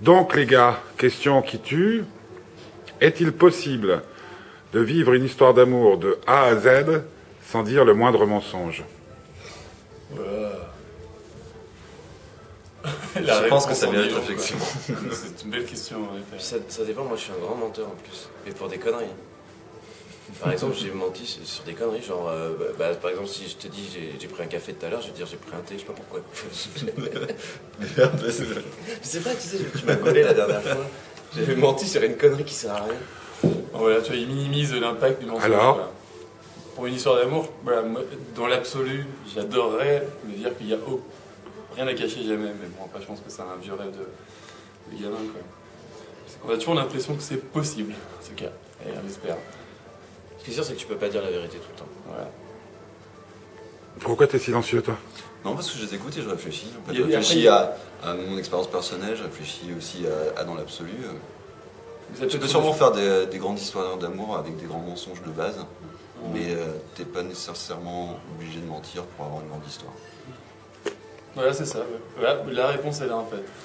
Donc les gars, question qui tue. Est-il possible de vivre une histoire d'amour de A à Z sans dire le moindre mensonge La Je pense que réponse ça en mérite quoi. C'est une belle question en effet. Ça, ça dépend, moi je suis un grand menteur en plus. Mais pour des conneries. Par exemple, j'ai menti sur- sur des conneries, genre, euh, bah, bah, par exemple, si je te dis j'ai j'ai pris un café tout à l'heure, je vais te dire j'ai pris un thé, je sais pas pourquoi. Merde, c'est- c'est vrai, tu sais, tu m'as collé la dernière fois. J'avais menti sur une connerie qui sert à rien. Bon, Voilà, tu vois, il minimise l'impact du mensonge. Alors voilà. Pour une histoire d'amour, voilà, dans l'absolu, j'adorerais me dire qu'il n'y a rien à cacher jamais. Mais bon, après, je pense que c'est un vieux rêve de, de gamin. Quoi. Qu'on a toujours l'impression que c'est possible, en tout cas. Et on l'espère. Ce qui est sûr, c'est que tu peux pas dire la vérité tout le temps. Voilà. Pourquoi t'es silencieux toi? Non, parce que je les écoute et je réfléchis. En fait, Et- je réfléchis à, à mon expérience personnelle, je réfléchis aussi à, à dans l'absolu. Tu peux sûrement faire des, des grandes histoires d'amour avec des grands mensonges de base, mais euh, t'es pas nécessairement obligé de mentir pour avoir une grande histoire. Voilà, c'est ça. Voilà, la réponse est là en fait.